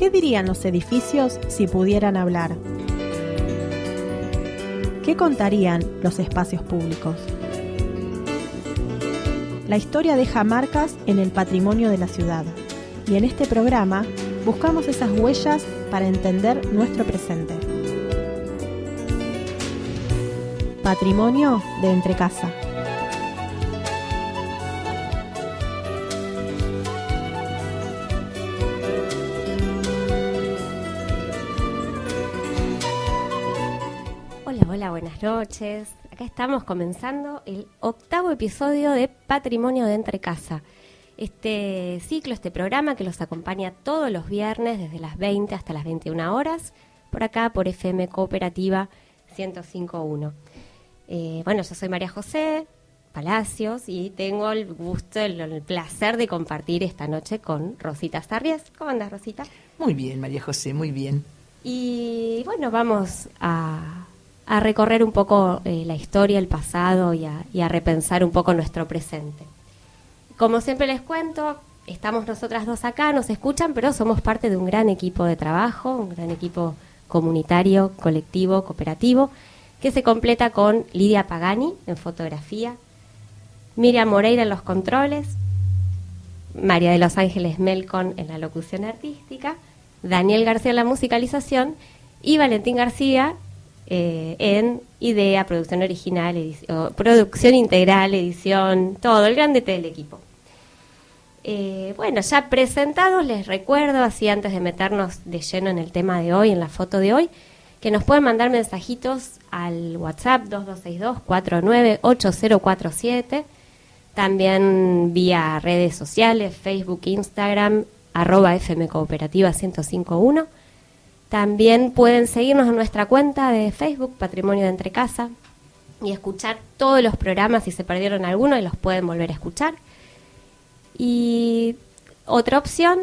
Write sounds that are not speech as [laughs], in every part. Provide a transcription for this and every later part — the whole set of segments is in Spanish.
¿Qué dirían los edificios si pudieran hablar? ¿Qué contarían los espacios públicos? La historia deja marcas en el patrimonio de la ciudad y en este programa buscamos esas huellas para entender nuestro presente. Patrimonio de Entrecasa. Noches. Acá estamos comenzando el octavo episodio de Patrimonio de Entrecasa. Este ciclo, este programa que los acompaña todos los viernes desde las 20 hasta las 21 horas, por acá por FM Cooperativa 105.1. Eh, bueno, yo soy María José Palacios y tengo el gusto, el, el placer de compartir esta noche con Rosita Sarrias. ¿Cómo andas, Rosita? Muy bien, María José, muy bien. Y bueno, vamos a, a recorrer un poco eh, la historia, el pasado y a, y a repensar un poco nuestro presente. Como siempre les cuento, estamos nosotras dos acá, nos escuchan, pero somos parte de un gran equipo de trabajo, un gran equipo comunitario, colectivo, cooperativo, que se completa con Lidia Pagani en fotografía, Miriam Moreira en los controles, María de los Ángeles Melcon en la locución artística, Daniel García en la musicalización y Valentín García eh, en idea, producción original, edición, producción integral, edición, todo, el grande del equipo. Eh, bueno, ya presentados, les recuerdo, así antes de meternos de lleno en el tema de hoy, en la foto de hoy, que nos pueden mandar mensajitos al WhatsApp 2262-498047, también vía redes sociales, Facebook, Instagram, arroba FM Cooperativa 1051. También pueden seguirnos en nuestra cuenta de Facebook, Patrimonio de Entrecasa, y escuchar todos los programas. Si se perdieron alguno, y los pueden volver a escuchar. Y otra opción,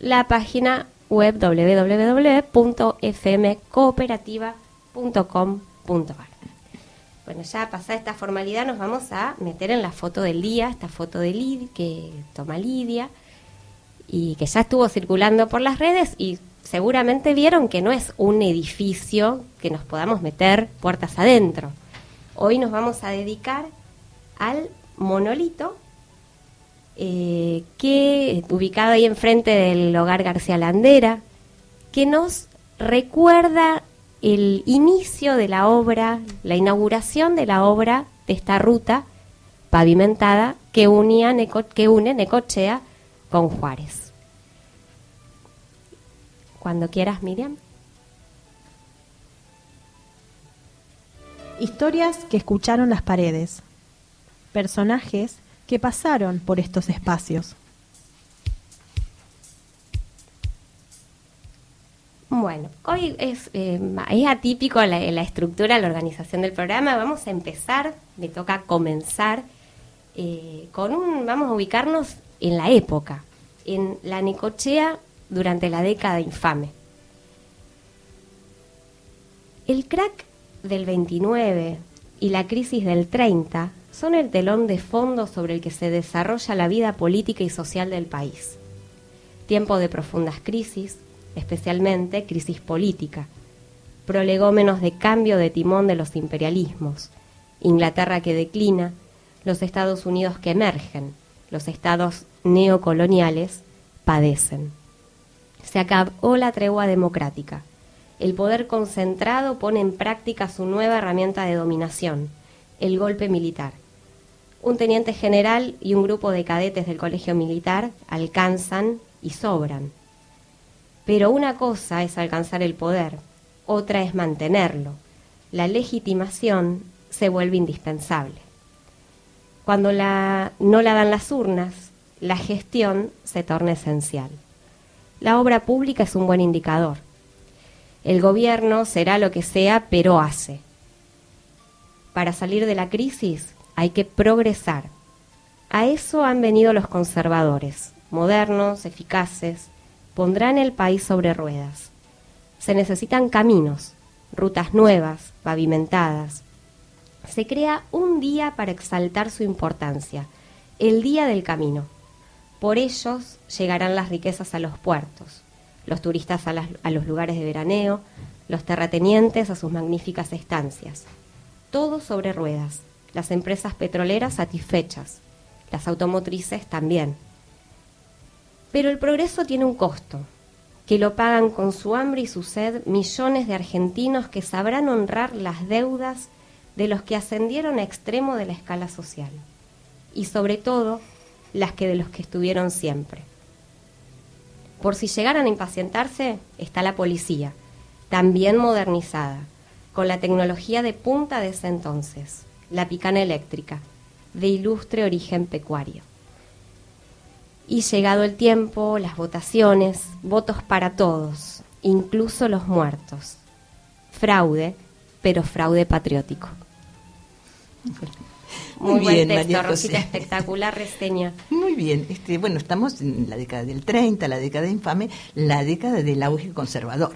la página web www.fmcooperativa.com.ar. Bueno, ya pasada esta formalidad nos vamos a meter en la foto del día, esta foto de Lid que toma Lidia y que ya estuvo circulando por las redes y seguramente vieron que no es un edificio que nos podamos meter puertas adentro. Hoy nos vamos a dedicar al monolito eh, que ubicado ahí enfrente del hogar García Landera, que nos recuerda el inicio de la obra, la inauguración de la obra de esta ruta pavimentada que, unía que une Necochea con Juárez. Cuando quieras, Miriam. Historias que escucharon las paredes. Personajes que pasaron por estos espacios. Bueno, hoy es, eh, es atípico la, la, estructura, la organización del programa. Vamos a empezar, me toca comenzar eh, con un, vamos a ubicarnos en la época, en la Necochea durante la década infame. El crack del 29 y la crisis del 30 son el telón de fondo sobre el que se desarrolla la vida política y social del país. Tiempo de profundas crisis, especialmente crisis política, prolegómenos de cambio de timón de los imperialismos, Inglaterra que declina, los Estados Unidos que emergen, los estados neocoloniales padecen. Se acabó la tregua democrática. El poder concentrado pone en práctica su nueva herramienta de dominación, el golpe militar. Un teniente general y un grupo de cadetes del colegio militar alcanzan y sobran. Pero una cosa es alcanzar el poder, otra es mantenerlo. La legitimación se vuelve indispensable. Cuando no la dan las urnas, la gestión se torna esencial. La obra pública es un buen indicador. El gobierno será lo que sea, pero hace. Para salir de la crisis hay que progresar. A eso han venido los conservadores, modernos, eficaces, pondrán el país sobre ruedas. Se necesitan caminos, rutas nuevas, pavimentadas. Se crea un día para exaltar su importancia, el día del camino. Por ellos llegarán las riquezas a los puertos. los turistas a, los lugares de veraneo, los terratenientes a sus magníficas estancias. Todo sobre ruedas, las empresas petroleras satisfechas, las automotrices también. Pero el progreso tiene un costo, que lo pagan con su hambre y su sed millones de argentinos que sabrán honrar las deudas de los que ascendieron a extremo de la escala social, y sobre todo las que de los que estuvieron siempre. Por si llegaran a impacientarse, está la policía, también modernizada, con la tecnología de punta de ese entonces, la picana eléctrica, de ilustre origen pecuario. Y llegado el tiempo, las votaciones, votos para todos, incluso los muertos. Fraude, pero fraude patriótico. Muy, bien, buen texto, Rosita, espectacular reseña. Muy bien, este, bueno, estamos en la década del 30, la década infame, la década del auge conservador.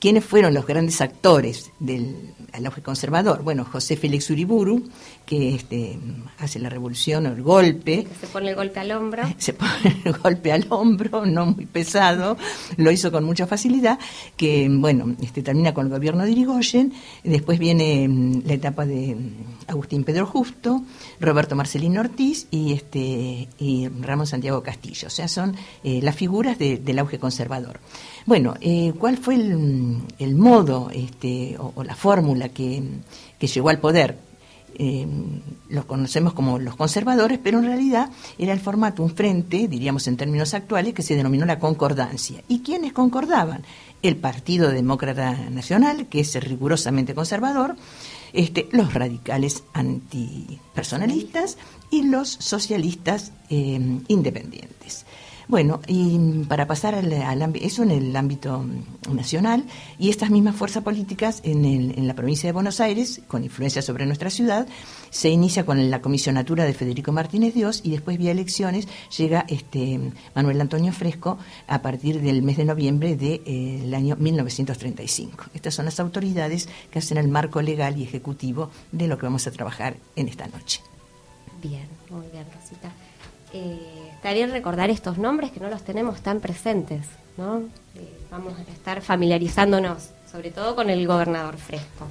¿Quiénes fueron los grandes actores del auge conservador? Bueno, José Félix Uriburu, que este, hace la revolución o el golpe. Se pone el golpe al hombro. [laughs] Se pone el golpe al hombro, no muy pesado, lo hizo con mucha facilidad, que bueno, este, termina con el gobierno de Irigoyen, después viene mm, la etapa de mm, Agustín Pedro Justo, Roberto Marcelino Ortiz y, este, y Ramón Santiago Castillo, o sea, son eh, las figuras del auge conservador. Bueno, eh, ¿cuál fue el, modo este, o, la fórmula que, llegó al poder? Eh, los conocemos como los conservadores, pero en realidad era el formato, un frente, diríamos en términos actuales, que se denominó la concordancia. ¿Y quiénes concordaban? El Partido Demócrata Nacional, que es rigurosamente conservador, este, los radicales antipersonalistas y los socialistas eh, independientes. Bueno, y para pasar al, eso en el ámbito nacional y estas mismas fuerzas políticas en, la provincia de Buenos Aires, con influencia sobre nuestra ciudad, se inicia con la comisionatura de Federico Martínez Dios y después vía elecciones llega este Manuel Antonio Fresco a partir del mes de noviembre del de, eh, año 1935. Estas son las autoridades que hacen el marco legal y ejecutivo de lo que vamos a trabajar en esta noche. Bien, muy bien, Rosita. Eh, bien recordar estos nombres que no los tenemos tan presentes, ¿no? Eh, vamos a estar familiarizándonos, sobre todo con el gobernador Fresco.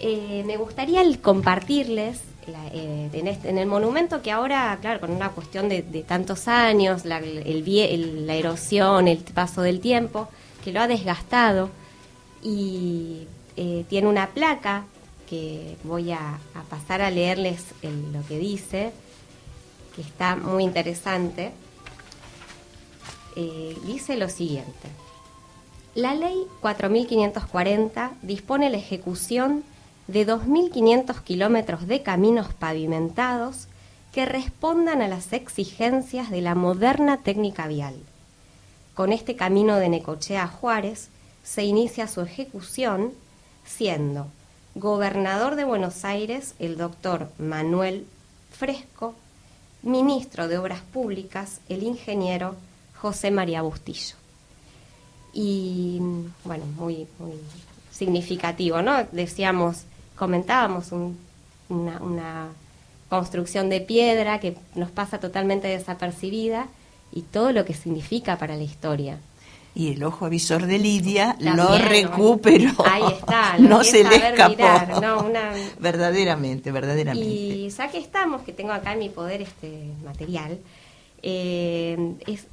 Eh, me gustaría compartirles este, en, el monumento que ahora, claro, con una cuestión de, tantos años, la erosión, el paso del tiempo, que lo ha desgastado y tiene una placa que voy a, pasar a leerles lo que dice que está muy interesante, eh, dice lo siguiente. La ley 4540 dispone la ejecución de 2.500 kilómetros de caminos pavimentados que respondan a las exigencias de la moderna técnica vial. Con este camino de Necochea a Juárez se inicia su ejecución siendo gobernador de Buenos Aires el doctor Manuel Fresco ministro de Obras Públicas, el ingeniero José María Bustillo. Y bueno, muy, significativo, ¿no? Decíamos, comentábamos una construcción de piedra que nos pasa totalmente desapercibida y todo lo que significa para la historia y el ojo avisor de Lidia lo recuperó. Ahí está, [laughs] no se le escapó. [laughs] Verdaderamente, verdaderamente. Y ya que estamos, que tengo acá en mi poder este material, eh, es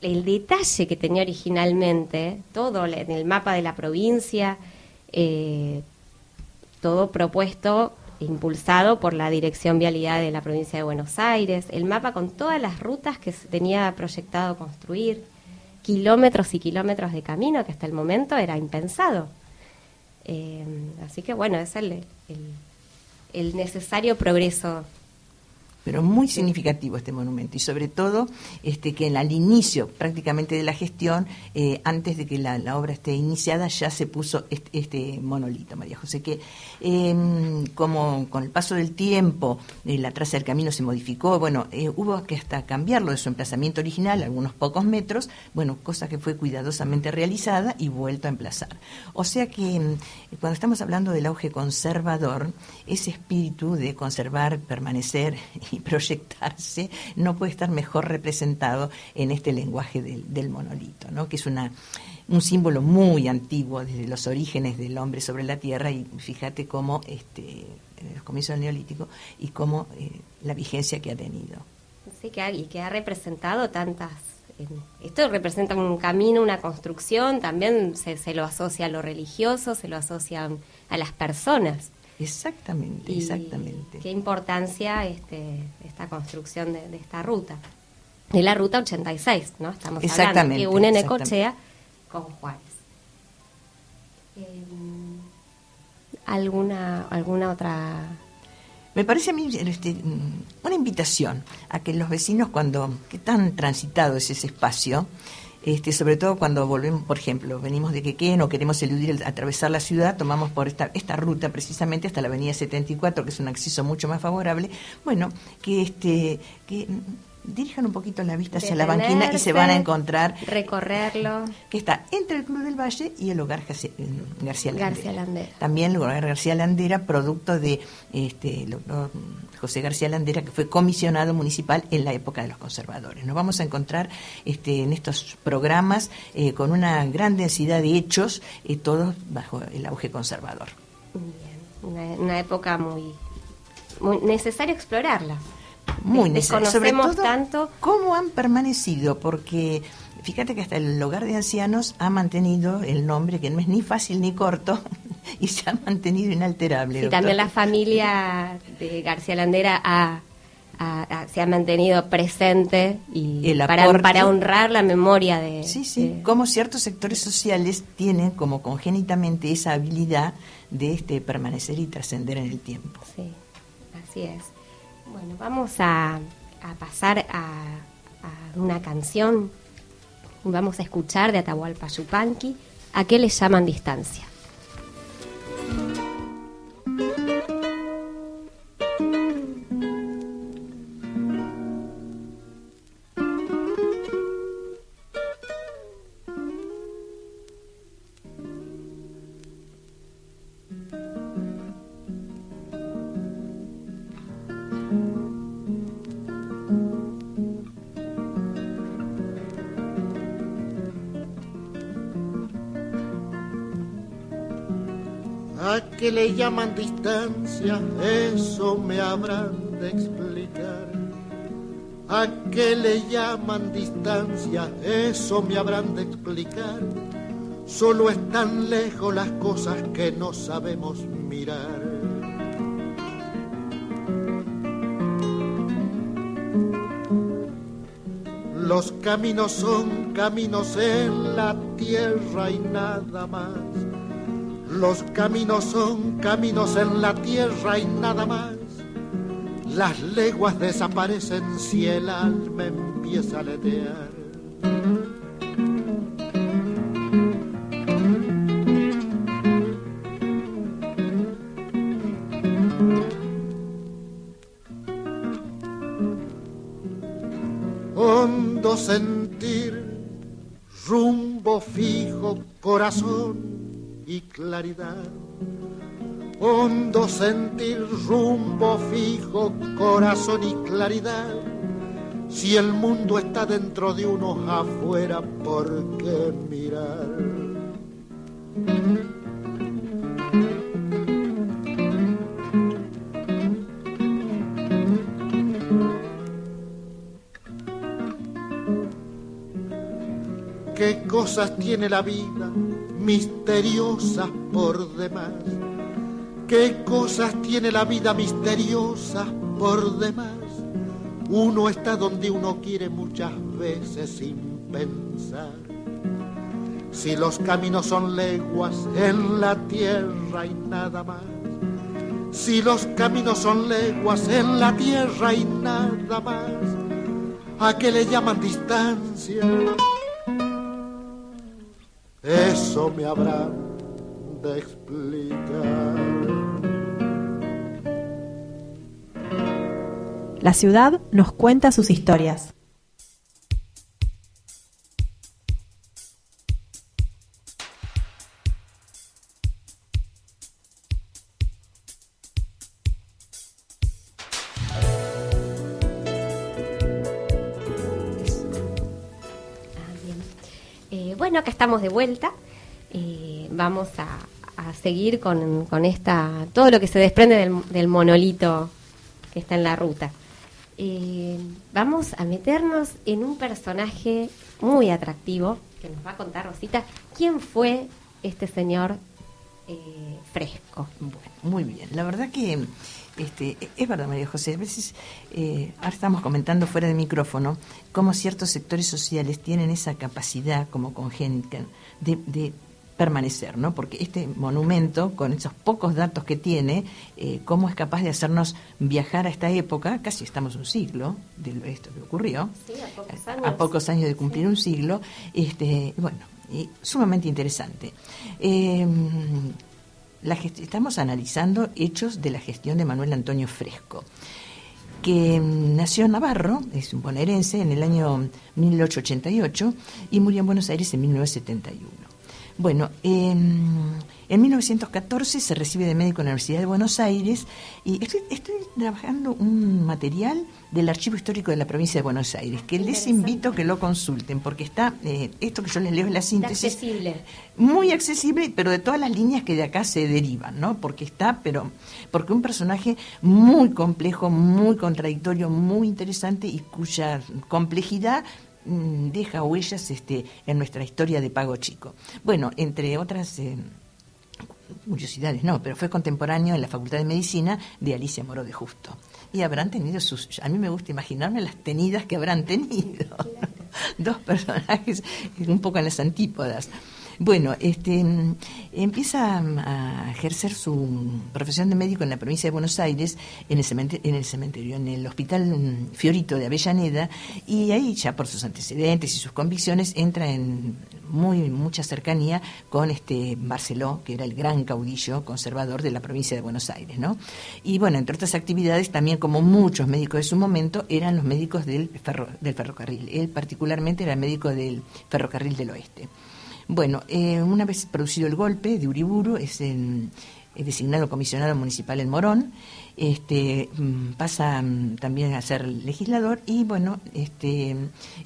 el detalle que tenía originalmente, todo en el mapa de la provincia, eh, todo propuesto impulsado por la Dirección Vialidad de la provincia de Buenos Aires, el mapa con todas las rutas que se tenía proyectado construir kilómetros y kilómetros de camino que hasta el momento era impensado. Eh, así que bueno, es el, el necesario progreso pero muy significativo este monumento y sobre todo este que al inicio prácticamente de la gestión, eh, antes de que la, obra esté iniciada, ya se puso este, monolito, María José, que em, como con el paso del tiempo eh, la traza del camino se modificó, bueno, eh, hubo que hasta cambiarlo de su emplazamiento original, algunos pocos metros, bueno, cosa que fue cuidadosamente realizada y vuelto a emplazar. O sea que em, cuando estamos hablando del auge conservador, ese espíritu de conservar, permanecer [laughs] proyectarse, no puede estar mejor representado en este lenguaje del, monolito, ¿no? que es una, un símbolo muy antiguo desde los orígenes del hombre sobre la tierra y fíjate cómo este, en los comienzos del neolítico y cómo eh, la vigencia que ha tenido. Sí, que y que ha representado tantas esto representa un camino, una construcción, también se, se, lo asocia a lo religioso, se lo asocia a las personas. Exactamente, exactamente. Qué importancia este, esta construcción de, esta ruta. De la ruta 86, ¿no? Estamos hablando que une Necochea con Juárez. Em, ¿Alguna, ¿Alguna otra me parece a mí este, una invitación a que los vecinos, cuando que tan transitado es ese espacio, este, sobre todo cuando volvemos, por ejemplo, venimos de Quequén o queremos eludir, atravesar la ciudad, tomamos por esta, esta ruta precisamente hasta la avenida 74, que es un acceso mucho más favorable, bueno, que, este, que dirijan un poquito la vista hacia la banquina y se van a encontrar. Recorrerlo. Que está entre el Club del Valle y el Hogar García, García Landera. También el Hogar García Landera, producto de este, José García Landera, que fue comisionado municipal en la época de los conservadores. Nos vamos a encontrar este, en estos programas eh, con una gran densidad de hechos, eh, todos bajo el auge conservador. Bien. Una, época muy, muy necesario explorarla muy necesario. Sobre todo, tanto. ¿Cómo han permanecido? Porque fíjate que hasta el hogar de ancianos ha mantenido el nombre, que no es ni fácil ni corto, [laughs] y se ha mantenido inalterable. Y también la familia de García Landera se ha mantenido presente y para, para, honrar la memoria de... Sí, sí, como ciertos sectores sociales tienen como congénitamente esa habilidad de este permanecer y trascender en el tiempo. Sí, así es. Bueno, vamos a, pasar a, una canción. Vamos a escuchar de Atahualpa Yupanqui, ¿A qué le llaman distancia? Le llaman distancia, eso me habrán de explicar. ¿A qué le llaman distancia? Eso me habrán de explicar. Solo están lejos las cosas que no sabemos mirar. Los caminos son caminos en la tierra y nada más los caminos son caminos en la tierra y nada más. Las leguas desaparecen si el alma empieza a letear. Hondo sentir, rumbo fijo, corazón y claridad. Hondo sentir, rumbo fijo, corazón y claridad. Si el mundo está dentro de uno afuera, ¿por qué mirar? ¿Qué cosas tiene la vida? Misteriosa por demás. ¿Qué cosas tiene la vida misteriosa por demás? Uno está donde uno quiere muchas veces sin pensar. Si los caminos son leguas en la tierra y nada más. Si los caminos son leguas en la tierra y nada más. ¿A qué le llaman distancia? Eso me habrá de explicar. La ciudad nos cuenta sus historias. Bueno, estamos de vuelta. Eh, vamos a, seguir con, esta todo lo que se desprende del, monolito que está en la ruta. Eh, vamos a meternos en un personaje muy atractivo que nos va a contar Rosita. ¿Quién fue este señor eh, Fresco? Bueno, muy bien. La verdad que este, es verdad, María José, a veces, eh, ahora estamos comentando fuera de micrófono, cómo ciertos sectores sociales tienen esa capacidad como congénita de, permanecer, ¿no? Porque este monumento, con esos pocos datos que tiene, eh, cómo es capaz de hacernos viajar a esta época, casi estamos un siglo de esto que ocurrió, a, pocos años. de cumplir un siglo, este, bueno, y sumamente interesante. Eh, estamos analizando hechos de la gestión de Manuel Antonio Fresco, que mm, nació en Navarro, es un bonaerense, en el año 1888 y murió en Buenos Aires en 1971. Bueno, en 1914 se recibe de médico en la Universidad de Buenos Aires y estoy, trabajando un material del Archivo Histórico de la Provincia de Buenos Aires, que les invito a que lo consulten, porque está, eh, esto que yo les leo es la síntesis. Accesible. Muy accesible, pero de todas las líneas que de acá se derivan, ¿no? Porque está, pero, porque un personaje muy complejo, muy contradictorio, muy interesante y cuya complejidad deja huellas este, en nuestra historia de Pago Chico. Bueno, entre otras eh, curiosidades, no, pero fue contemporáneo en la Facultad de Medicina de Alicia Moro de Justo. Y habrán tenido sus... A mí me gusta imaginarme las tenidas que habrán tenido. [laughs] Dos personajes un poco en las antípodas. Bueno, este, empieza a ejercer su profesión de médico en la provincia de Buenos Aires, en el cementerio, en el, cementerio, en el Hospital Fiorito de Avellaneda, y ahí ya por sus antecedentes y sus convicciones entra en muy mucha cercanía con este Barceló, que era el gran caudillo conservador de la provincia de Buenos Aires, ¿no? Y bueno, entre otras actividades, también como muchos médicos de su momento, eran los médicos del, del ferrocarril. Él particularmente era médico del ferrocarril del oeste. Bueno, eh, una vez producido el golpe de Uriburu, es, designado comisionado municipal en Morón, este, mm, pasa mm, también a ser legislador y bueno, este,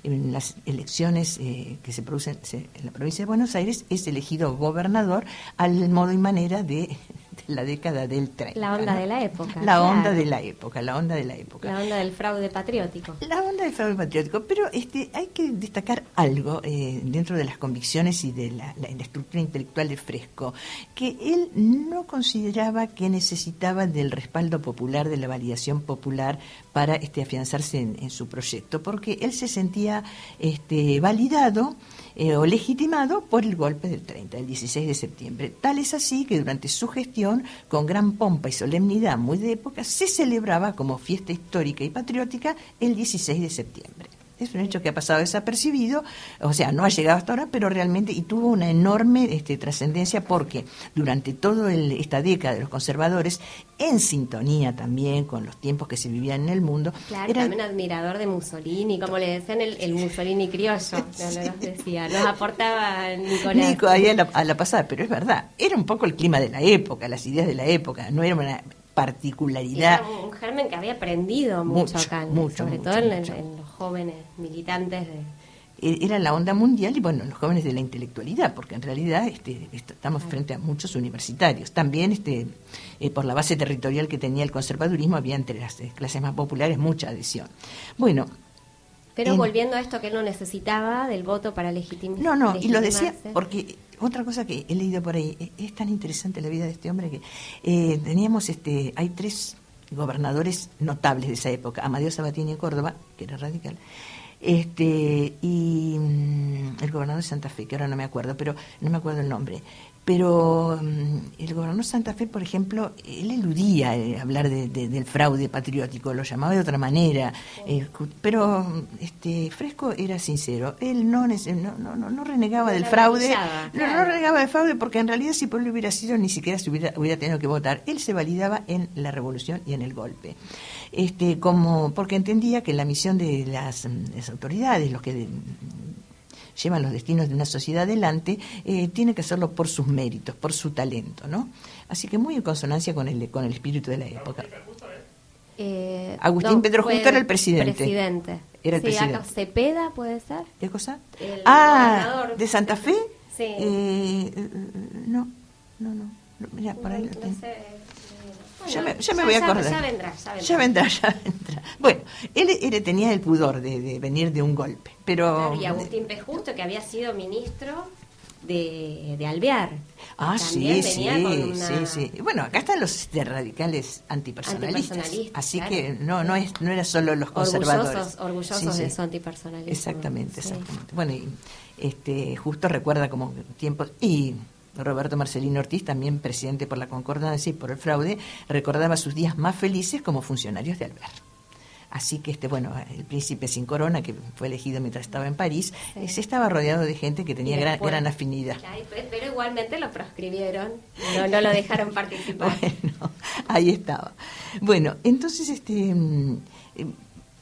en las elecciones eh, que se producen en la provincia de Buenos Aires es elegido gobernador al modo y manera de [laughs] la década del 30. La onda de la época. La onda de la época, la onda de la época. La onda del fraude patriótico. La onda del fraude patriótico, pero este hay que destacar algo eh, dentro de las convicciones y de la, estructura intelectual de Fresco, que él no consideraba que necesitaba del respaldo popular, de la validación popular para este, afianzarse en, su proyecto, porque él se sentía este, validado eh, o legitimado por el golpe del 30, el 16 de septiembre. Tal es así que durante su gestión, con gran pompa y solemnidad muy de época, se celebraba como fiesta histórica y patriótica el 16 de septiembre. Es un hecho que ha pasado desapercibido, o sea, no ha llegado hasta ahora, pero realmente y tuvo una enorme este, trascendencia porque durante toda esta década de los conservadores, en sintonía también con los tiempos que se vivían en el mundo. Claro, era también admirador de Mussolini, como le decían el, Mussolini criollo, nos decía, nos aportaba Nicolás. Nico ahí a la, a la pasada, pero es verdad, era un poco el clima de la época, las ideas de la época, no era una particularidad. Era un germen que había aprendido mucho, acá, sobre todo en, los jóvenes militantes de e-, era la onda mundial y bueno, los jóvenes de la intelectualidad, porque en realidad este, estamos frente a muchos universitarios. También este, eh, por la base territorial que tenía el conservadurismo había entre las eh, clases más populares mucha adhesión. Bueno. Pero volviendo a esto que él no necesitaba del voto para legitimar. No, no, y lo decía porque otra cosa que he leído por ahí, e, es tan interesante la vida de este hombre que eh, teníamos, este, hay tres gobernadores notables de esa época, Amadeo Sabatini de Córdoba, que era radical, este, y mm, el gobernador de Santa Fe, que ahora no me acuerdo, pero no me acuerdo el nombre, pero mm, el gobernador Santa Fe, por ejemplo, él eludía eh, hablar del fraude patriótico, lo llamaba de otra manera, eh, pero este Fresco era sincero, él no no, no, no, renegaba del fraude, no, renegaba del fraude porque en realidad si pueblo hubiera sido ni siquiera se hubiera, hubiera tenido que votar, él se validaba en la revolución y en el golpe. Este, como porque entendía que la misión de las, las autoridades, los que llevan los destinos de una sociedad adelante, eh, tiene que hacerlo por sus méritos, por su talento, ¿no? Así que muy en consonancia con el, con el espíritu de la época. Eh, Agustín Pedro Justo era el presidente. presidente. Era el sí, acá presidente. Cepeda puede ser. ¿Qué cosa? El ah, gobernador. ¿de Santa Fe? Sí. Eh, eh, no, no, no. no, Mira, por ahí No sé, Ya me, ya me voy a acordar. Ya vendrá, ya vendrá. Ya vendrá, ya vendrá. Bueno, él, él tenía el pudor de, de venir de un golpe, pero... Claro, y Agustín P. Justo, que había sido ministro de, de Alvear. Ah, También sí, sí, venía con una- sí, sí. Bueno, acá están los este, radicales antipersonalistas. Antipersonalistas, así claro. que no, no es, no era solo los conservadores. Orgullosos, orgullosos Sí, sí. de su antipersonalismo. Exactamente, Sí. exactamente. Bueno, y este, justo recuerda como tiempos y Roberto Marcelino Ortiz, también presidente por la concordancia y por el fraude, recordaba sus días más felices como funcionarios de Alvear. Así que este bueno, el príncipe sin corona que fue elegido mientras estaba en París, Sí. se estaba rodeado de gente que tenía gran, gran afinidad. Pe- pero igualmente lo proscribieron, no, no lo dejaron participar. [laughs] Bueno, ahí estaba. Bueno, entonces, este, mm, eh,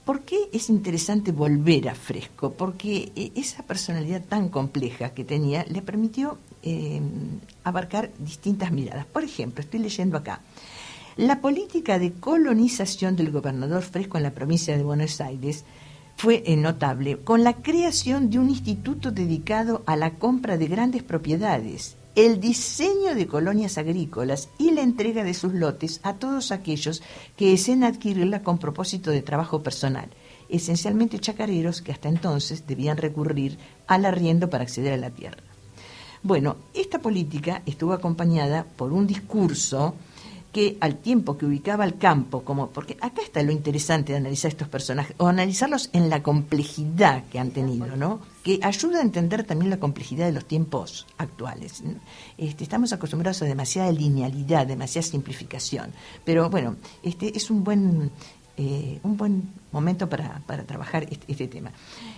¿por qué es interesante volver a Fresco? Porque eh, esa personalidad tan compleja que tenía le permitió eh, abarcar distintas miradas. Por ejemplo, estoy leyendo acá. La política de colonización del gobernador Fresco en la provincia de Buenos Aires fue notable con la creación de un instituto dedicado a la compra de grandes propiedades, el diseño de colonias agrícolas y la entrega de sus lotes a todos aquellos que deseen adquirirla con propósito de trabajo personal, esencialmente chacareros que hasta entonces debían recurrir al arriendo para acceder a la tierra. Bueno, esta política estuvo acompañada por un discurso que al tiempo que ubicaba al campo como porque acá está lo interesante de analizar estos personajes o analizarlos en la complejidad que han tenido, ¿no? Que ayuda a entender también la complejidad de los tiempos actuales. Este, estamos acostumbrados a demasiada linealidad, demasiada simplificación, pero bueno, este es un buen eh, un buen momento para, para trabajar este, este tema.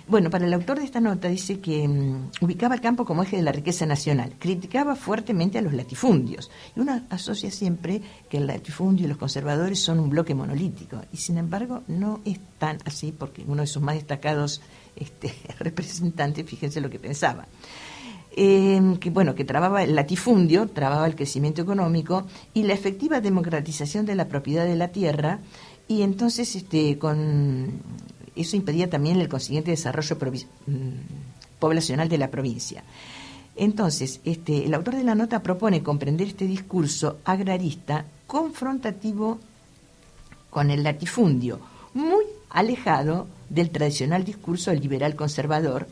Bueno, para el autor de esta nota dice que mm, ubicaba el campo como eje de la riqueza nacional, criticaba fuertemente a los latifundios, y uno asocia siempre que el latifundio y los conservadores son un bloque monolítico, y sin embargo no es tan así, porque uno de sus más destacados este, [laughs] representantes, fíjense lo que pensaba. Eh, que bueno que trababa el latifundio, trababa el crecimiento económico y la efectiva democratización de la propiedad de la tierra y entonces este con eso impedía también el consiguiente desarrollo mm, poblacional de la provincia. Entonces, este, el autor de la nota propone comprender este discurso agrarista confrontativo con el latifundio, muy alejado del tradicional discurso liberal conservador,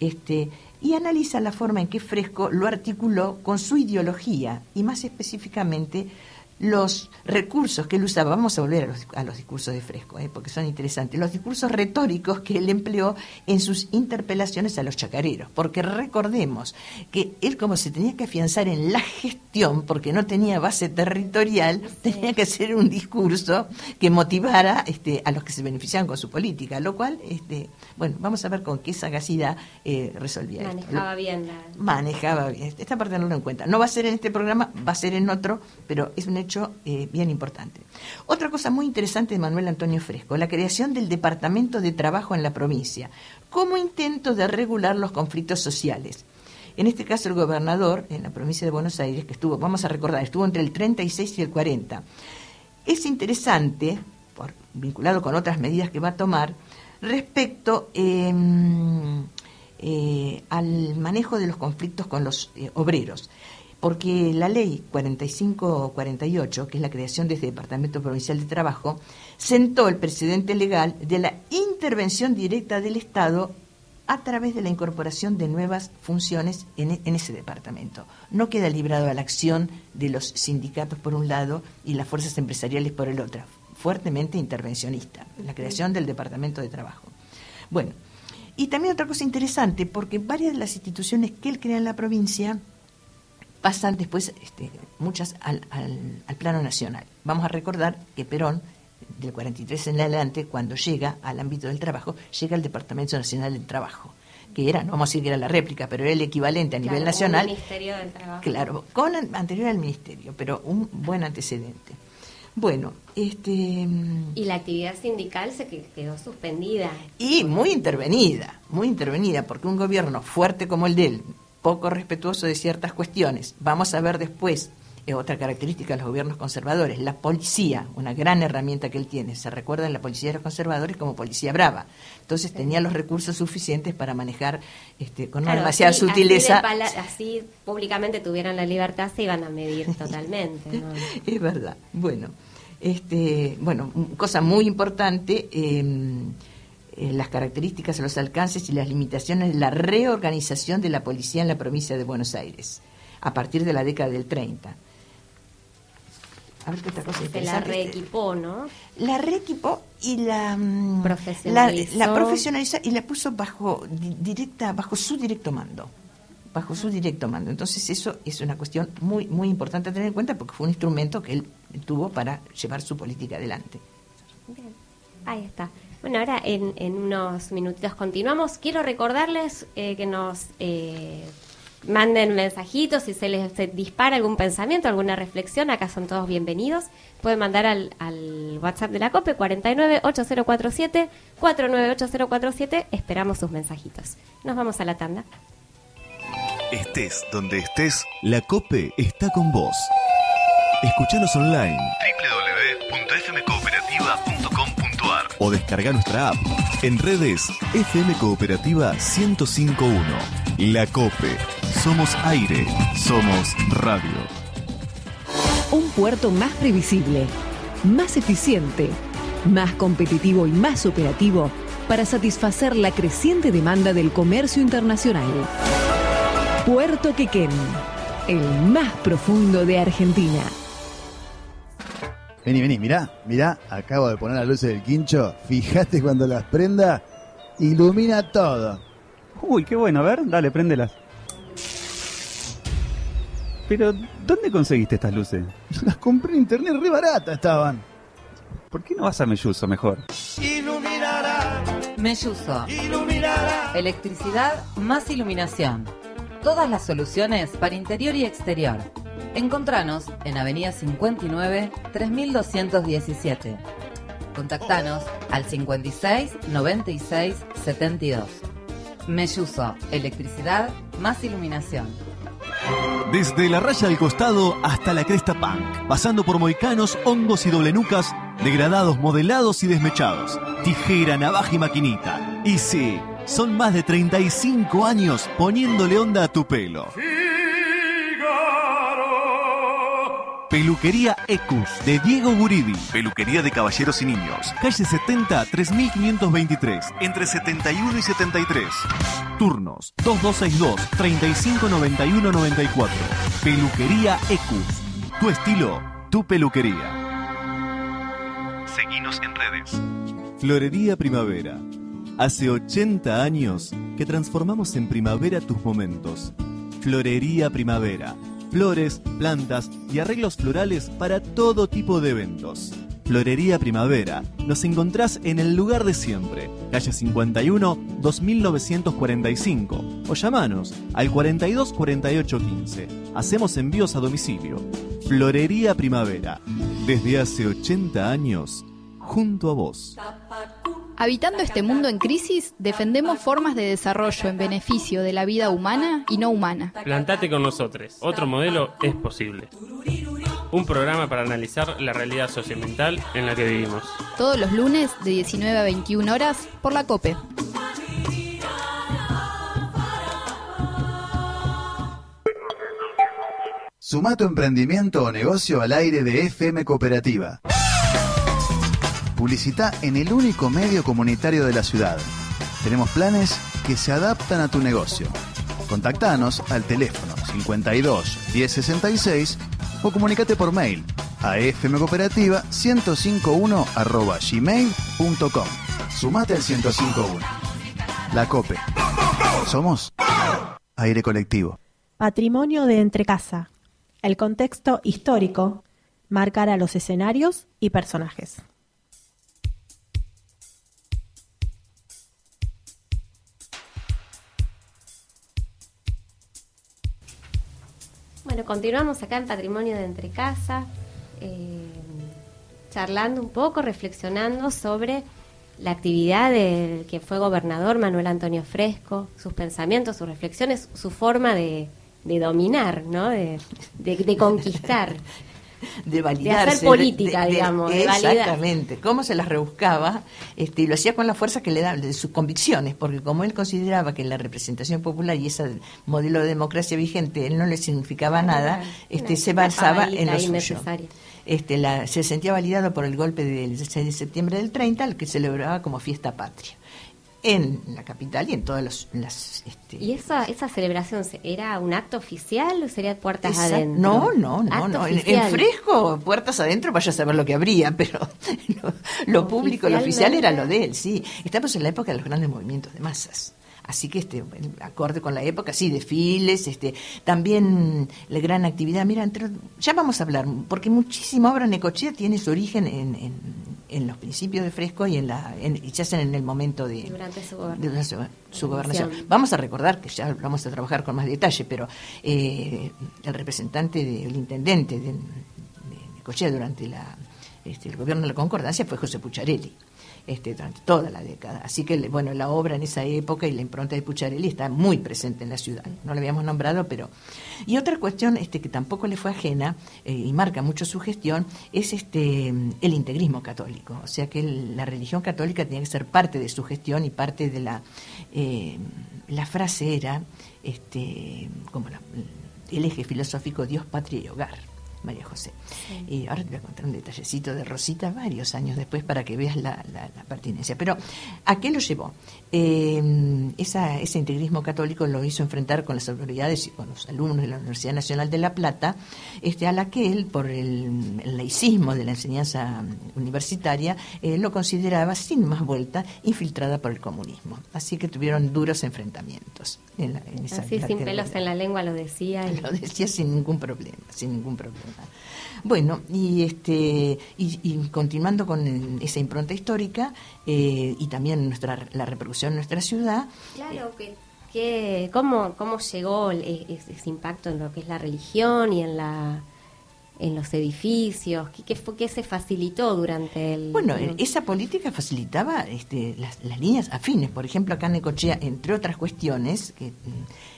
este, y analiza la forma en que Fresco lo articuló con su ideología y más específicamente los recursos que él usaba. Vamos a volver a los, a los discursos de Fresco, ¿eh? porque son interesantes. Los discursos retóricos que él empleó en sus interpelaciones a los chacareros. Porque recordemos que él, como se tenía que afianzar en la gestión, porque no tenía base territorial, tenía que hacer un discurso que motivara este, a los que se beneficiaban con su política. Lo cual, este, bueno, vamos a ver con qué sagacidad eh, resolvía esto. Manejaba bien la... Manejaba bien. Esta parte no lo en cuenta. No va a ser en este programa, va a ser en otro, pero es un hecho eh, bien importante. Otra cosa muy interesante de Manuel Antonio Fresco, la creación del Departamento de Trabajo en la provincia, como intento de regular los conflictos sociales. En este caso, el gobernador en la provincia de Buenos Aires, que estuvo, vamos a recordar, estuvo entre el 36 y el 40. Es interesante, por, vinculado con otras medidas que va a tomar, respecto eh, eh, al manejo de los conflictos con los eh, obreros. Porque la ley 4548, que es la creación de este Departamento Provincial de Trabajo, sentó el precedente legal de la intervención directa del Estado a través de la incorporación de nuevas funciones en, en, ese departamento. No queda librado a la acción de los sindicatos por un lado y las fuerzas empresariales por el otro. Fuertemente intervencionista, la creación del Departamento de Trabajo. Bueno, y también otra cosa interesante, porque varias de las instituciones que él crea en la provincia pasan después, este, muchas al, al, al plano nacional. Vamos a recordar que Perón del 43 en adelante, cuando llega al ámbito del trabajo, llega al Departamento Nacional del Trabajo, que era, no vamos a decir que era la réplica, pero era el equivalente a claro, nivel nacional. Un ministerio del Trabajo. Claro, con anterior al ministerio, pero un buen antecedente. Bueno, este. Y la actividad sindical se quedó suspendida. Y muy intervenida, muy intervenida, porque un gobierno fuerte como el de él, poco respetuoso de ciertas cuestiones, vamos a ver después eh, otra característica de los gobiernos conservadores, la policía, una gran herramienta que él tiene. Se recuerda en la policía de los conservadores como policía brava. Entonces tenía los recursos suficientes para manejar este, con una demasiada sutileza. Así, públicamente tuvieran la libertad, se iban a medir totalmente. [laughs] es verdad. Bueno, este, bueno, cosa muy importante. Em, eh, las características, los alcances y las limitaciones de la reorganización de la policía en la provincia de Buenos Aires a partir de la década del 30. A ver qué otra cosa Se la reequipó, ¿no? La reequipó y la mm, profesionalizó. La, profesionalizó y la puso bajo directa bajo su directo mando. Bajo su directo mando. Entonces eso es una cuestión muy muy importante a tener en cuenta porque fue un instrumento que él tuvo para llevar su política adelante. Bien. Ahí está. Bueno, ahora en, unos minutitos continuamos. Quiero recordarles eh, que nos eh, manden mensajitos si se les dispara algún pensamiento, alguna reflexión. Acá son todos bienvenidos. Pueden mandar al, WhatsApp de la COPE 498047 498047. Esperamos sus mensajitos. Nos vamos a la tanda. Estés donde estés, la COPE está con vos. Escuchanos online www.fmcooperativa.com.ar o descarga nuestra app. En redes, FM Cooperativa 1051. La COPE. Somos aire. Somos radio. Un puerto más previsible, más eficiente, más competitivo y más operativo para satisfacer la creciente demanda del comercio internacional. Puerto Quequén, el más profundo de Argentina. Vení, vení, mirá, mirá, acabo de poner las luces del quincho. Fíjate cuando las prenda, ilumina todo. Uy, qué bueno, a ver, dale, préndelas. Pero, ¿dónde conseguiste estas luces? Las compré en internet, re baratas estaban. ¿Por qué no vas a Melluso mejor? Iluminará. Melluso. Iluminará. Electricidad más iluminación. Todas las soluciones para interior y exterior Encontranos en Avenida 59 3217. Contactanos al 56 96 72. Melluso, electricidad más iluminación. Desde la raya del costado hasta la cresta punk, pasando por moicanos, hongos y doblenucas, degradados, modelados y desmechados, tijera, navaja y maquinita. Y sí, son más de 35 años poniéndole onda a tu pelo. Peluquería Ecus de Diego Guridi. Peluquería de caballeros y niños. Calle 70 3523. Entre 71 y 73. Turnos 2262 359194. Peluquería Ecus. Tu estilo, tu peluquería. Seguinos en redes. Florería Primavera. Hace 80 años que transformamos en primavera tus momentos. Florería Primavera flores, plantas y arreglos florales para todo tipo de eventos. Florería Primavera. Nos encontrás en el lugar de siempre, calle 51 2945 o llamanos al 42 48 15. Hacemos envíos a domicilio. Florería Primavera. Desde hace 80 años, junto a vos. Habitando este mundo en crisis, defendemos formas de desarrollo en beneficio de la vida humana y no humana. Plantate con nosotros. Otro modelo es posible. Un programa para analizar la realidad socioambiental en la que vivimos. Todos los lunes de 19 a 21 horas por la COPE. Suma tu emprendimiento o negocio al aire de FM Cooperativa. Publicita en el único medio comunitario de la ciudad. Tenemos planes que se adaptan a tu negocio. Contactanos al teléfono 52 1066 o comunícate por mail a fmcooperativa 1051 gmail.com. Sumate al 1051. La COPE. Somos aire colectivo. Patrimonio de Entrecasa. El contexto histórico marcará los escenarios y personajes. Bueno, continuamos acá en Patrimonio de Entrecasa, eh, charlando un poco, reflexionando sobre la actividad del que fue gobernador Manuel Antonio Fresco, sus pensamientos, sus reflexiones, su forma de, de dominar, ¿no? De, de conquistar. [laughs] de validarse. De hacer política, digamos, de validar. exactamente. Cómo se las rebuscaba este, y lo hacía con la fuerza que le daba, de sus convicciones, porque como él consideraba que la representación popular y ese modelo de democracia vigente él no le significaba nada, este, se basaba en lo suyo. Este, la, se sentía validado por el golpe del 6 de septiembre del 30, el que celebraba como fiesta patria en la capital y en todas los, las... Este, ¿Y esa, esa celebración era un acto oficial o sería puertas esa- adentro? No, no, no, no. En, en fresco, puertas adentro, vaya a saber lo que habría, [laughs] pero lo, lo público, lo oficial era lo de él, sí. Estamos en la época de los grandes movimientos de masas. Así que este acorde con la época, sí, desfiles, este, también la gran actividad. Mira, entre- ya vamos a hablar, porque muchísima obra necochea tiene su origen en, en, en los principios de Fresco y en la en, y se hacen en el momento de, Durante su de gobernación. la su, su gobernación. Gobernación. Vamos a recordar que ya vamos a trabajar con más detalle, pero eh, el representante del intendente de, de Necochea durante la, este, el gobierno de la Concordancia fue José Pucharelli. Este, durante toda la década. Así que, bueno, la obra en esa época y la impronta de Pucharelli está muy presente en la ciudad. No lo habíamos nombrado, pero... Y otra cuestión este, que tampoco le fue ajena eh, y marca mucho su gestión es este el integrismo católico. O sea que la religión católica tenía que ser parte de su gestión y parte de la... eh, la frase era este, como la- el eje filosófico Dios, patria y hogar. María José. Y ahora te voy a contar un detallecito de Rosita varios años después para que veas la, la- la pertinencia. Pero, ¿a qué lo llevó? Eh, esa- ese integrismo católico lo hizo enfrentar con las autoridades y con los alumnos de la Universidad Nacional de La Plata, este, a la que él, por el, el laicismo de la enseñanza universitaria, eh, lo consideraba, sin más vuelta, infiltrada por el comunismo. Así que tuvieron duros enfrentamientos. En la- en esa Así sin pelos en la lengua lo decía. y- [laughs] lo decía sin ningún problema, sin ningún problema. Bueno, y este y, y continuando con esa impronta histórica eh, y también nuestra la repercusión en nuestra ciudad, Claro, que, que- ¿cómo, ¿cómo llegó el- ese, ese impacto en lo que es la religión y en la en los edificios? ¿Qué, qué, fue, qué se facilitó durante el...? Bueno, eh, esa política facilitaba este, las, las líneas afines. Por ejemplo, acá en Necochea, entre otras cuestiones que mm,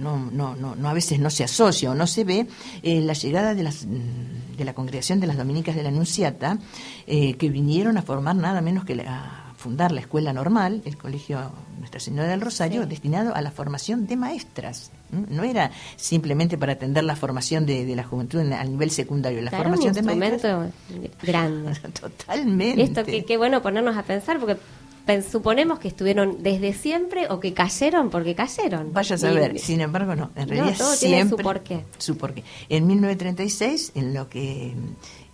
no, no, no, no a veces no se asocia o no se ve, eh, la llegada de, las, mm, de la congregación de las dominicas de la Anunciata, eh, que vinieron a formar nada menos que la- a fundar la escuela normal, el colegio Nuestra Señora del Rosario, destinado a la formación de maestras. No era simplemente para atender la formación de, de la juventud en- a nivel secundario, la Claro, formación un de maestras. grande. [laughs] Totalmente. Esto que qué bueno ponernos a pensar porque suponemos que estuvieron desde siempre o que cayeron porque cayeron. Vaya a Y- saber, sin embargo, no. En No, realidad todo tiene su siempre. porqué. Su porqué. En 1936, en lo que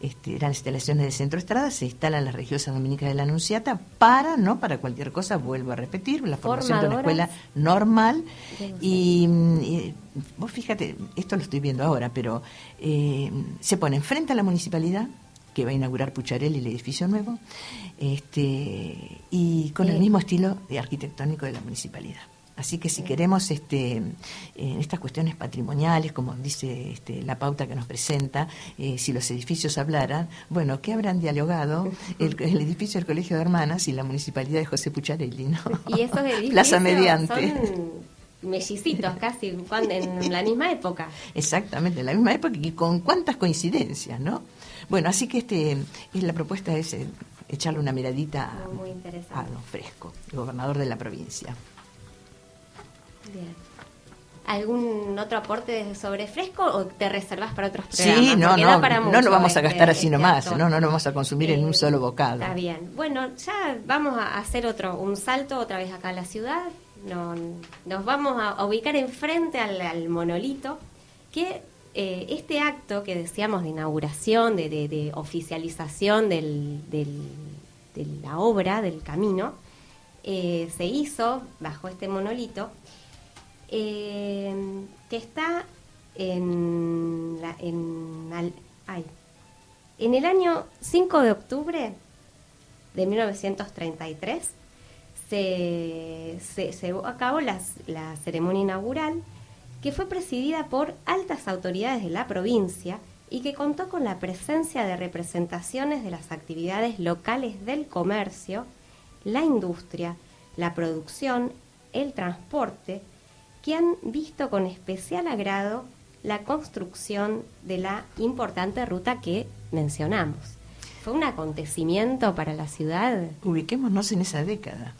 este, eran las instalaciones del Centro Estrada, se instalan las religiosas dominicas de la Anunciata para, no para cualquier cosa, vuelvo a repetir, la formación de una escuela normal. Y, y, vos fíjate, esto lo estoy viendo ahora, pero eh, se pone enfrente a la municipalidad que va a inaugurar Pucharelli el edificio nuevo, este, y con el mismo estilo de arquitectónico de la municipalidad. Así que si queremos este, en estas cuestiones patrimoniales, como dice este, la pauta que nos presenta, eh, si los edificios hablaran, bueno, ¿qué habrán dialogado el, [laughs] el edificio del Colegio de Hermanas y la municipalidad de José Pucharelli? ¿no? Y esos [laughs] edificios Plaza Mediante. son mellicitos casi en la misma época. Exactamente, en la misma época y con cuántas coincidencias, ¿no? Bueno, así que este es la propuesta es eh, echarle una miradita a, Muy a Don Fresco, el gobernador de la provincia. Bien. ¿Algún otro aporte sobre fresco o te reservas para otros Sí, programas? no, Porque no, da para no mucho lo vamos a este- gastar así este nomás, no, no lo vamos a consumir en un Eh, solo bocado. Está bien. Bueno, ya vamos a hacer otro, un salto otra vez acá a la ciudad. No- nos vamos a, a ubicar enfrente al, al monolito, que eh, este acto que decíamos de inauguración, de, oficialización de la obra, del camino, eh, se hizo bajo este monolito, eh, que está en, la- en, el año 5 de octubre de 1933 se, se, se llevó a cabo las- la ceremonia inaugural que fue presidida por altas autoridades de la provincia y que contó con la presencia de representaciones de las actividades locales del comercio, la industria, la producción, el transporte, que han visto con especial agrado la construcción de la importante ruta que mencionamos. Fue un acontecimiento para la ciudad. Ubiquémonos en esa década.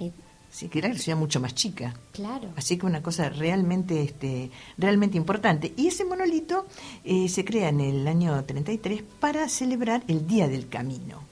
Sí, que era la ciudad mucho más chica. Claro. Así que una cosa realmente, este, realmente importante. Y ese monolito eh, se crea en el año 33 para celebrar el Día del Camino.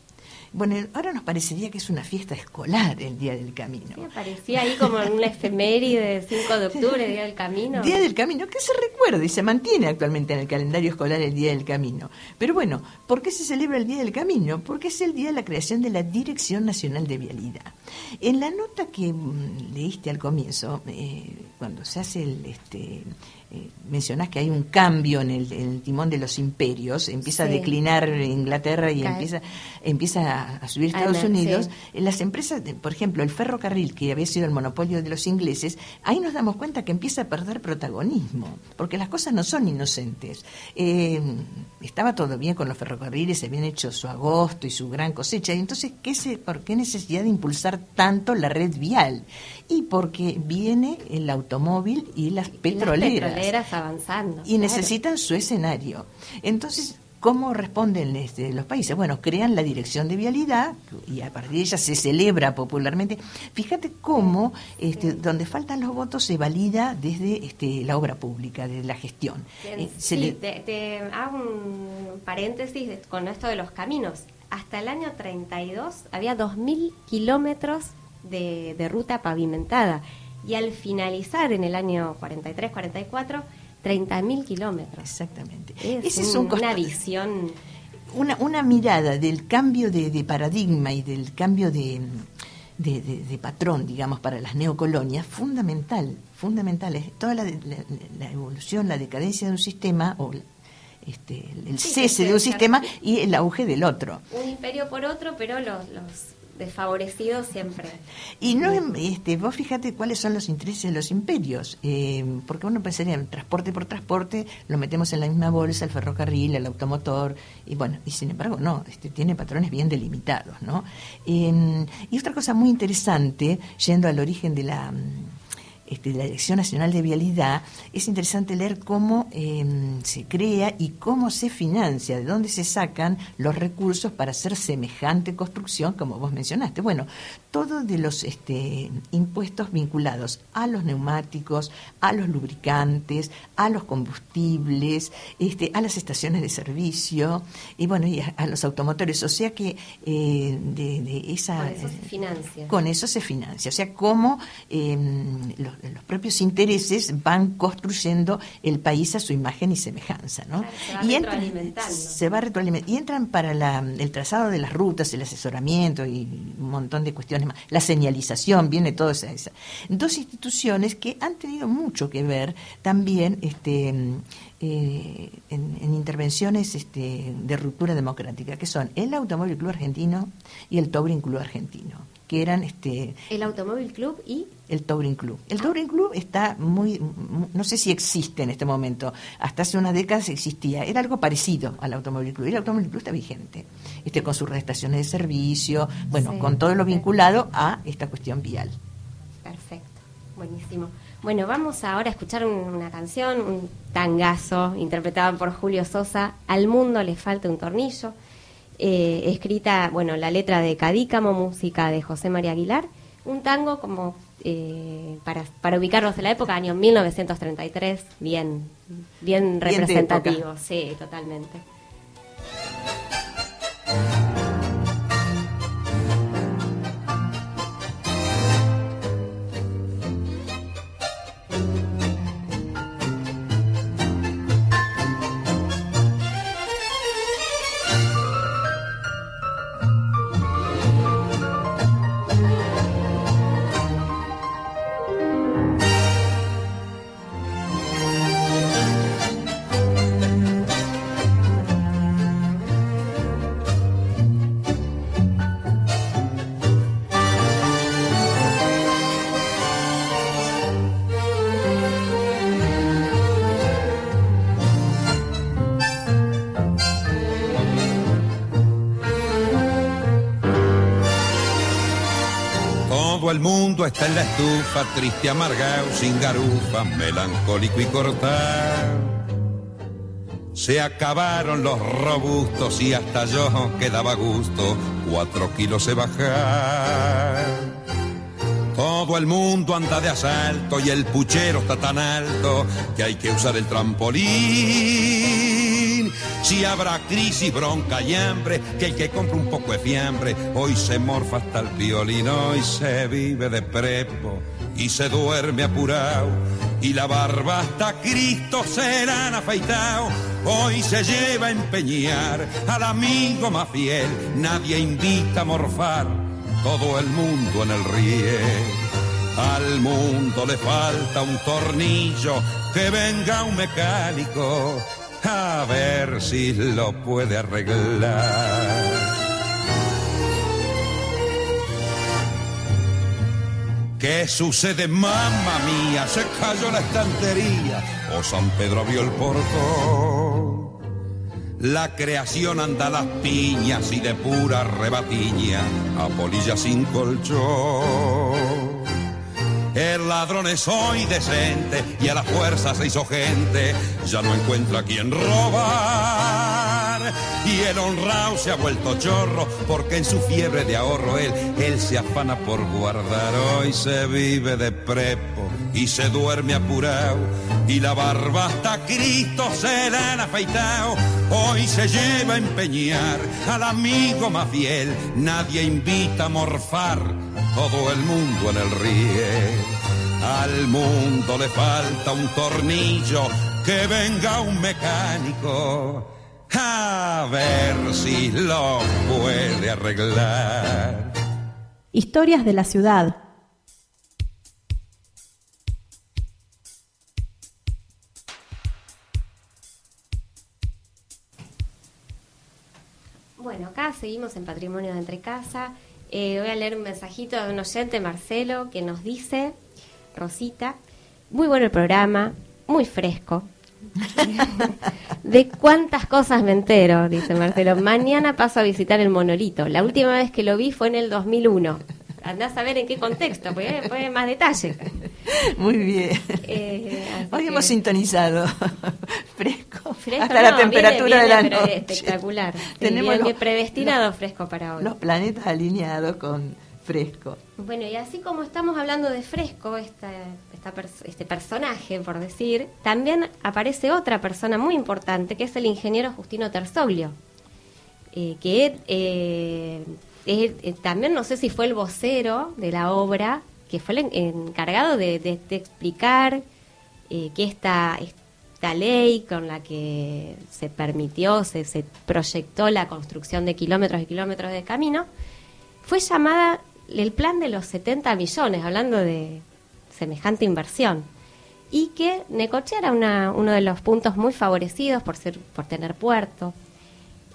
Bueno, ahora nos parecería que es una fiesta escolar el Día del Camino. Sí, aparecía ahí como en una efeméride 5 de octubre, Día del Camino. Día del Camino, que se recuerda y se mantiene actualmente en el calendario escolar el Día del Camino. Pero bueno, ¿por qué se celebra el Día del Camino? Porque es el día de la creación de la Dirección Nacional de Vialidad. En la nota que mm, leíste al comienzo, eh, cuando se hace el, este, eh, mencionás que hay un cambio en el, timón de los imperios, empieza a declinar Inglaterra y empieza, empieza a, subir Estados Unidos, las empresas, por ejemplo, el ferrocarril, que había sido el monopolio de los ingleses, ahí nos damos cuenta que empieza a perder protagonismo, porque las cosas no son inocentes. Eh, estaba todo bien con los ferrocarriles, se habían hecho su agosto y su gran cosecha, y entonces, ¿qué se, ¿por qué necesidad de impulsar tanto la red vial? Y porque viene el automóvil y las petroleras avanzando. Y necesitan su escenario. Entonces, ¿Cómo responden este, los países? Bueno, crean la dirección de vialidad y a partir de ella se celebra popularmente. Fíjate cómo, este, donde faltan los votos, se valida desde este, la obra pública, desde la gestión. Eh, sí, te, hago un paréntesis con esto de los caminos. Hasta el año 32 había 2.000 kilómetros de, de ruta pavimentada y al finalizar en el año 43-44, 30.000 kilómetros. Exactamente. Es es una visión... Una, una mirada del cambio de, paradigma y del cambio de, de, patrón, digamos, para las neocolonias, fundamental, fundamental. Es toda la, evolución, la decadencia de un sistema o este, el cese de un sistema y el auge del otro. Un imperio por otro, pero los, los desfavorecidos siempre. Y no, este, vos fíjate cuáles son los intereses de los imperios, eh, porque uno pensaría en transporte por transporte, lo metemos en la misma bolsa, el ferrocarril, el automotor, y bueno, y sin embargo no, este, tiene patrones bien delimitados, ¿no? Eh, y otra cosa muy interesante, yendo al origen de la este, la Dirección Nacional de Vialidad, es interesante leer cómo em, se crea y cómo se financia, de dónde se sacan los recursos para hacer semejante construcción, como vos mencionaste. Bueno, todo de los este, impuestos vinculados a los neumáticos, a los lubricantes, a los combustibles, este, a las estaciones de servicio y bueno, y a, los automotores. O sea que eh, de, esa... Con eso se financia. Con eso se financia. O sea, cómo em, los los, propios intereses van construyendo el país a su imagen y semejanza, ¿no? se va y entran, se va retroalimentando y entran para el trazado de las rutas, el asesoramiento y un montón de cuestiones más. La señalización viene todo esa, esa. Dos instituciones que han tenido mucho que ver también este eh, en, intervenciones este, de ruptura democrática, que son el Automóvil Club Argentino y el Tobrin Club Argentino que eran este el Automóvil Club y el Touring Club. El Touring Club está muy no sé si existe en este momento. Hasta hace unas décadas existía. Era algo parecido al Automóvil Club. Y el Automóvil Club está vigente. Este con sus estaciones de servicio, bueno, con todo lo vinculado a esta cuestión vial. Perfecto. Buenísimo. Bueno, vamos ahora a escuchar una canción, un tangazo interpretado por Julio Sosa, Al mundo le falta un tornillo. Eh, escrita, bueno, la letra de Cadícamo, música de José María Aguilar, un tango como eh, para, para ubicarnos en la época, año 1933, bien, bien representativo, sí, totalmente. Está en la estufa, triste, amargado, sin garufa, melancólico y cortado. Se acabaron los robustos y hasta yo quedaba gusto, cuatro kilos se bajar. Todo el mundo anda de asalto y el puchero está tan alto que hay que usar el trampolín. Si habrá crisis, bronca y hambre, que el que compra un poco de fiambre, hoy se morfa hasta el violín, hoy se vive de prepo y se duerme apurado. Y la barba hasta Cristo serán afeitado. Hoy se lleva a empeñar al amigo más fiel. Nadie invita a morfar, todo el mundo en el riel. Al mundo le falta un tornillo, que venga un mecánico a ver si lo puede arreglar. ¿Qué sucede, mamá mía? Se cayó la estantería o San Pedro abrió el portón. La creación anda a las piñas y de pura rebatiña a polilla sin colchón. El ladrón es hoy decente y a la fuerza se hizo gente, ya no encuentra quien robar. Y el honrado se ha vuelto chorro porque en su fiebre de ahorro él, él se afana por guardar. Hoy se vive de prepo y se duerme apurado y la barba hasta Cristo se la han afeitado. Hoy se lleva a empeñar al amigo más fiel, nadie invita a morfar, todo el mundo en el riel. Al mundo le falta un tornillo, que venga un mecánico a ver si lo puede arreglar. Historias de la ciudad. Bueno, acá seguimos en Patrimonio de Entre Casa. Eh, voy a leer un mensajito de un oyente, Marcelo, que nos dice, Rosita, muy bueno el programa, muy fresco. [laughs] de cuántas cosas me entero, dice Marcelo. Mañana paso a visitar el monolito. La última vez que lo vi fue en el 2001. Andás a ver en qué contexto, porque pone más detalle. Muy bien. Eh, [laughs] Hoy que- hemos sintonizado [laughs] fresco, Fresco, hasta la temperatura viene- de la viene noche. Espectacular. Tenemos Tenemos los- predestinado fresco para hoy. Los planetas alineados con fresco. Bueno, y así como estamos hablando de Fresco, esta, esta este personaje, por decir, también aparece otra persona muy importante, que es el ingeniero Justino Terzoglio, eh, que eh, eh, también no sé si fue el vocero de la obra, que fue el en- encargado de, de- explicar que esta, esta ley con la que se permitió, se, se proyectó la construcción de kilómetros y kilómetros de camino, fue llamada el plan de los 70 millones, hablando de semejante inversión. Y que Necochea era una- uno de los puntos muy favorecidos por, ser, por tener puerto.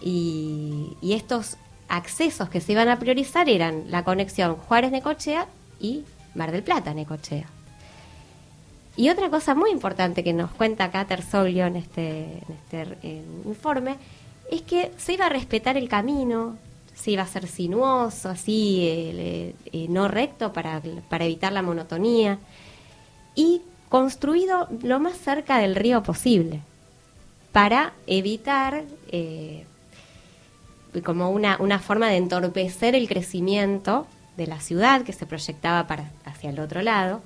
Y, estos accesos que se iban a priorizar eran la conexión Juárez-Necochea y Mar del Plata-Necochea. Y otra cosa muy importante que nos cuenta acá Terzoglio en este, este eh, informe es que se iba a respetar el camino, se iba a ser sinuoso, así eh, eh, no recto para, para evitar la monotonía. Y construido lo más cerca del río posible para evitar eh, como una, una forma de entorpecer el crecimiento de la ciudad que se proyectaba para, hacia el otro lado.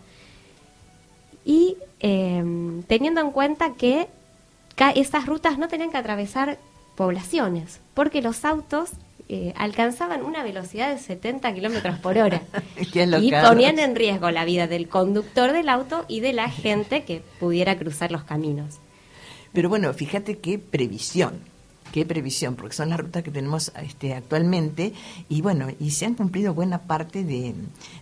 Y eh, teniendo en cuenta que esas rutas no tenían que atravesar poblaciones, porque los autos eh, alcanzaban una velocidad de 70 kilómetros por hora [laughs] y ponían en riesgo la vida del conductor del auto y de la gente que pudiera cruzar los caminos. Pero bueno, fíjate qué previsión, qué previsión, porque son las rutas que tenemos este, actualmente y bueno, y se han cumplido buena parte de,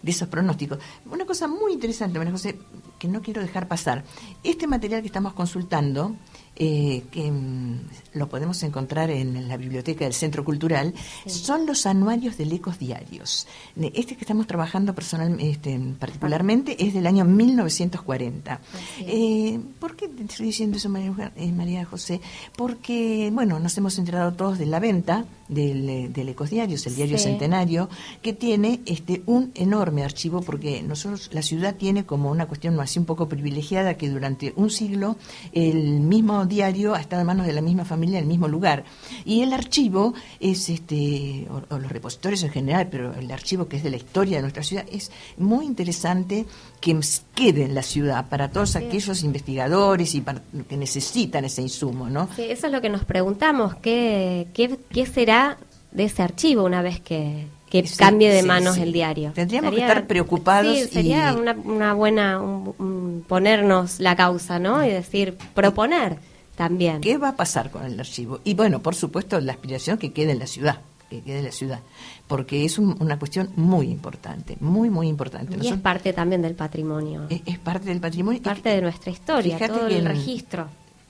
de esos pronósticos. Una cosa muy interesante, María José, que no quiero dejar pasar. Este material que estamos consultando eh, que mm, lo podemos encontrar en la biblioteca del Centro Cultural, son los anuarios de Ecos Diarios. Este que estamos trabajando personal, este, particularmente es del año 1940. Eh, ¿Por qué te estoy diciendo eso, María, eh, María José? Porque, bueno, nos hemos enterado todos de la venta del, eh, Ecos Diarios, el diario Sí. centenario, que tiene este un enorme archivo, porque nosotros, la ciudad tiene como una cuestión así un poco privilegiada que durante un siglo el mismo diario ha estado en manos de la misma familia en el mismo lugar. Y el archivo es, este, o, o los repositorios en general, pero el archivo que es de la historia de nuestra ciudad, es muy interesante que quede en la ciudad para todos aquellos investigadores y para- que necesitan ese insumo, ¿no? Sí, eso es lo que nos preguntamos, ¿qué, qué, qué será de ese archivo una vez que, que Sí, cambie de sí, manos sí. el diario? Tendríamos que estar preocupados Sí, sería y- una, una buena un- un ponernos la causa, ¿no? Y decir, proponer también. ¿Qué va a pasar con el archivo? Y bueno, por supuesto, la aspiración que quede en la ciudad, que quede en la ciudad, porque es un- una cuestión muy importante, muy, muy importante. Y es parte también del patrimonio. es, es parte del patrimonio. parte de nuestra historia, Fíjate todo que el registro.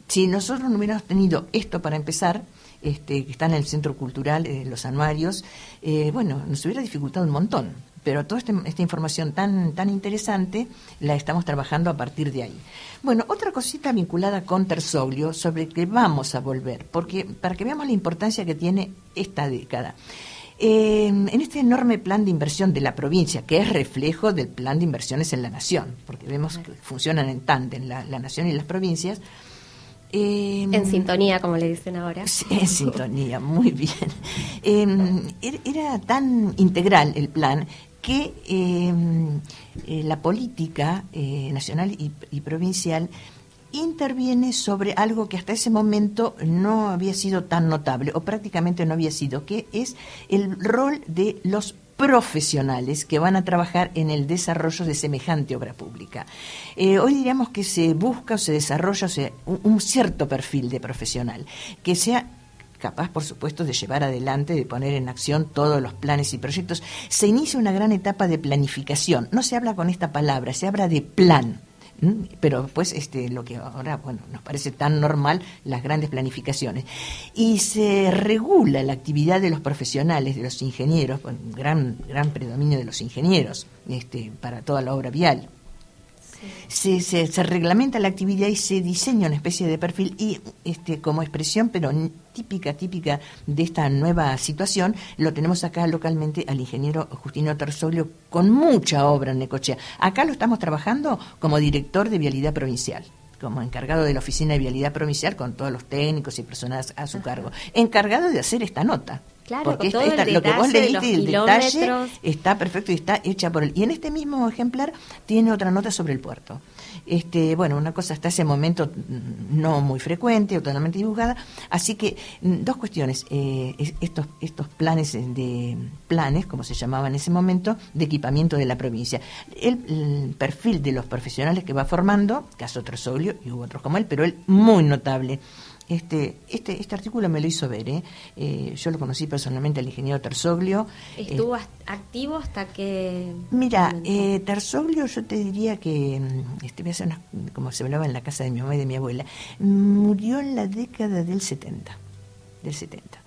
Si nosotros no hubiéramos tenido esto para empezar, este, que está en el centro cultural, eh, los anuarios, eh, bueno, nos hubiera dificultado un montón. Pero toda este- esta información tan, tan interesante la estamos trabajando a partir de ahí. Bueno, otra cosita vinculada con Tersoglio, sobre que vamos a volver, porque para que veamos la importancia que tiene esta década. Eh, en este enorme plan de inversión de la provincia, que es reflejo del plan de inversiones en la nación, porque vemos que funcionan en tándem la, la nación y las provincias. eh, En sintonía, como le dicen ahora. Sí, en sintonía, muy bien. [laughs] Eh, er- era tan integral el plan que eh, eh, la política eh, nacional y, provincial interviene sobre algo que hasta ese momento no había sido tan notable o prácticamente no había sido, que es el rol de los profesionales que van a trabajar en el desarrollo de semejante obra pública. Eh, hoy diríamos que se busca o se desarrolla un cierto perfil de profesional que sea capaz, por supuesto, de llevar adelante, de poner en acción todos los planes y proyectos. Se inicia una gran etapa de planificación. No se habla con esta palabra, se habla de plan. ¿m? Pero pues este, lo que ahora bueno, nos parece tan normal, las grandes planificaciones. Y se regula la actividad de los profesionales, de los ingenieros, con gran, gran predominio de los ingenieros este, para toda la obra vial se, se, se reglamenta la actividad y se diseña una especie de perfil y este como expresión pero típica típica de esta nueva situación lo tenemos acá localmente al ingeniero Justino Terzoglio con mucha obra en Necochea. Acá lo estamos trabajando como director de vialidad provincial como encargado de la oficina de vialidad provincial con todos los técnicos y personas a su cargo. Encargado de hacer esta nota Claro, porque con esta- todo el lo que vos leíste y el detalle está perfecto y está hecha por él. Y en este mismo ejemplar tiene otra nota sobre el puerto. Este, bueno, una cosa hasta ese momento mm, no muy frecuente o totalmente divulgada. Así que mm, dos cuestiones. Eh, es- estos, estos planes eh, de planes, como se llamaba en ese momento, de equipamiento de la provincia. El, el perfil de los profesionales que va formando, caso Tresolio y hubo otros como él, pero él muy notable. Este, este, este artículo me lo hizo ver, ¿eh? Eh, yo lo conocí personalmente al ingeniero Terzoglio. Estuvo hast- activo hasta que... Mira, eh, Terzoglio yo te diría que, mm, este, voy a hacer una- como se hablaba en la casa de mi mamá y de mi abuela, murió en la década del 70, del 70.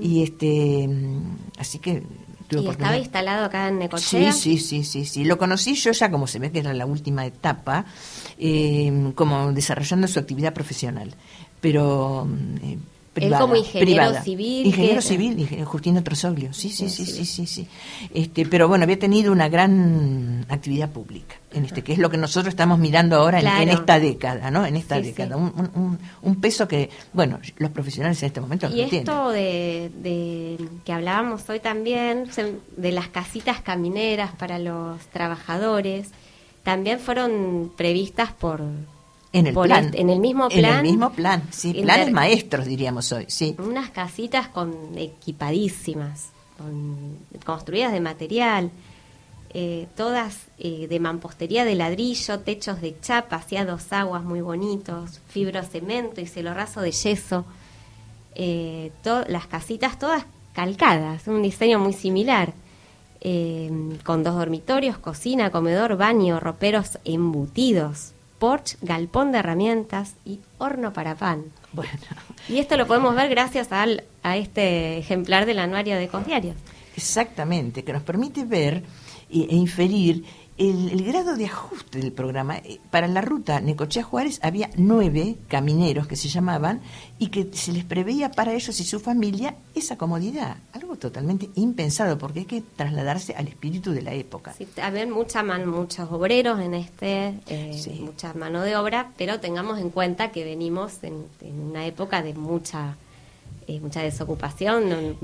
Y este, mm, así que tuve ¿Y estaba instalado acá en Necochea? Sí, sí, sí, sí, sí. Lo conocí yo ya, como se ve que era la última etapa, eh, como desarrollando su actividad profesional, pero mm, eh, privada, como ingeniero privada. civil, Ingeniero que- civil, ingeniero Justino Trosoglio, sí, sí, sí, sí, sí, sí. Este, pero bueno, había tenido una gran actividad pública, en este, que es lo que nosotros estamos mirando ahora en- esta década, ¿no? En esta Sí, década, Un, un- un- un peso que, bueno, los profesionales en este momento Y esto de, de que hablábamos hoy también, de las casitas camineras para los trabajadores, también fueron previstas por... En el plan. este- en el mismo En plan. el mismo plan, sí, planes maestros, diríamos hoy, sí. Unas casitas con equipadísimas, con- construidas de material, eh, todas eh, de mampostería de ladrillo, techos de chapa, hacia dos aguas muy bonitos, fibrocemento y cielo raso de yeso. Eh, to- las casitas todas calcadas, un diseño muy similar, eh, con dos dormitorios, cocina, comedor, baño, roperos embutidos. Porch, galpón de herramientas y horno para pan. Bueno. Y esto lo podemos ver gracias al, a este ejemplar del anuario de Ecodiarios. Exactamente, que nos permite ver e, e inferir el, el, grado de ajuste del programa. Eh, para la ruta Necochea Juárez había nueve camineros que se llamaban y que se les preveía para ellos y su familia esa comodidad. Algo totalmente impensado porque hay que trasladarse al espíritu de la época. Sí, había mucha man, muchos obreros en este, eh, sí. mucha mano de obra, pero tengamos en cuenta que venimos en, en una época de mucha, eh, mucha desocupación,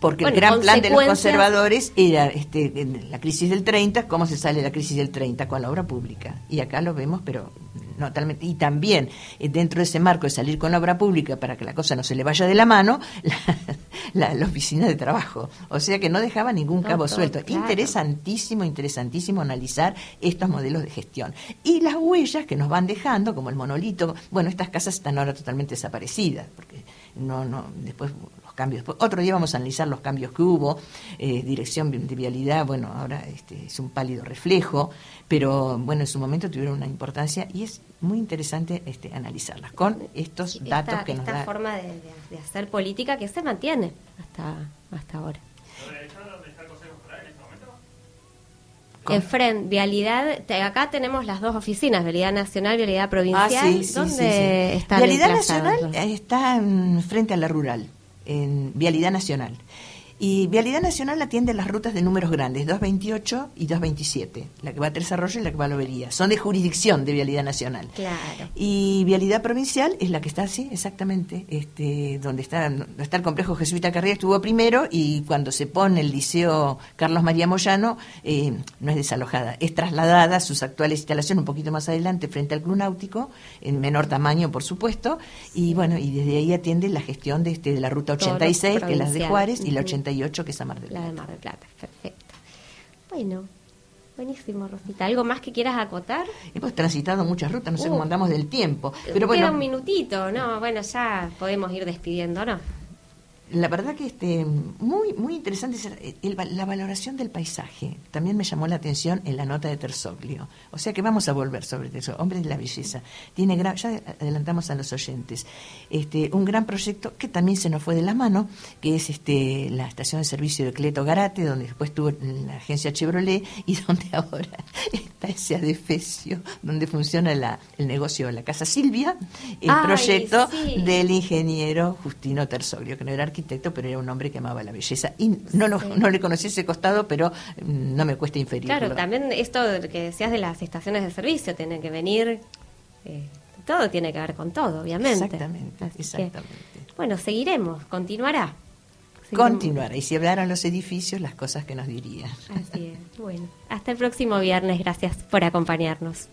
porque bueno, el gran plan de los conservadores era este, la crisis del 30, ¿cómo se sale la crisis del 30? Con la obra pública. Y acá lo vemos, pero no talmente. Y también, eh, dentro de ese marco de salir con la obra pública para que la cosa no se le vaya de la mano, [laughs] la, la, la oficina de trabajo. O sea que no dejaba ningún cabo suelto. Claro. Interesantísimo, interesantísimo analizar estos modelos de gestión. Y las huellas que nos van dejando, como el monolito, bueno, estas casas están ahora totalmente desaparecidas, porque no, no, después cambios. Otro día vamos a analizar los cambios que hubo, eh, dirección de vialidad, bueno, ahora este, es un pálido reflejo, pero bueno, en su momento tuvieron una importancia y es muy interesante este, analizarlas con estos esta, datos que nos esta da. forma de, de, de, hacer política que se mantiene hasta, hasta ahora. En Fren, Vialidad, te, acá tenemos las dos oficinas, Vialidad Nacional, Vialidad Provincial. Ah, sí, sí, ¿Dónde sí. está Vialidad Nacional está en, frente a la rural en Vialidad Nacional. Y Vialidad Nacional atiende las rutas de números grandes, 228 y 227, la que va a Tres Arroyos y la que va a Lobería. Son de jurisdicción de Vialidad Nacional. Claro. Y Vialidad Provincial es la que está así, exactamente, este, donde está, donde está el complejo Jesuita Carrera, estuvo primero y cuando se pone el Liceo Carlos María Moyano, eh, no es desalojada, es trasladada a sus actuales instalaciones un poquito más adelante frente al Club Náutico, en menor tamaño, por supuesto, y bueno, y desde ahí atiende la gestión de, este, de la ruta 86, que es la de Juárez, y la 88 que es a Mar del Plata. La de Mar del Plata, perfecto. Bueno, buenísimo, Rosita. ¿Algo más que quieras acotar? Hemos transitado muchas rutas, no sé Uh, cómo andamos del tiempo. Pero Queda bueno, un minutito, ¿no? Bueno, ya podemos ir despidiendo, ¿no? La verdad que este muy muy interesante es el- el- la valoración del paisaje. También me llamó la atención en la nota de Terzoglio. O sea que vamos a volver sobre eso. Hombre de la belleza. Tiene gran, ya adelantamos a los oyentes. Este, un gran proyecto que también se nos fue de la mano, que es este la estación de servicio de Cleto Garate, donde después tuvo la agencia Chevrolet [laughs] y donde ahora está ese adefesio, donde funciona la, el negocio de la Casa Silvia, el Ay, proyecto sí. del ingeniero Justino Terzoglio, que no era arquitecto, pero era un hombre que amaba la belleza. Y no, lo, no le conocí ese costado, pero mm, no me cuesta inferirlo. Claro, también esto que decías de las estaciones de servicio, tiene que venir, eh, todo tiene que ver con todo, obviamente. Exactamente, Así que, exactamente. bueno, seguiremos, continuará. Seguiremos. Continuará. Y si hablaran los edificios, las cosas que nos dirían. Así es. Bueno, hasta el próximo viernes. Gracias por acompañarnos.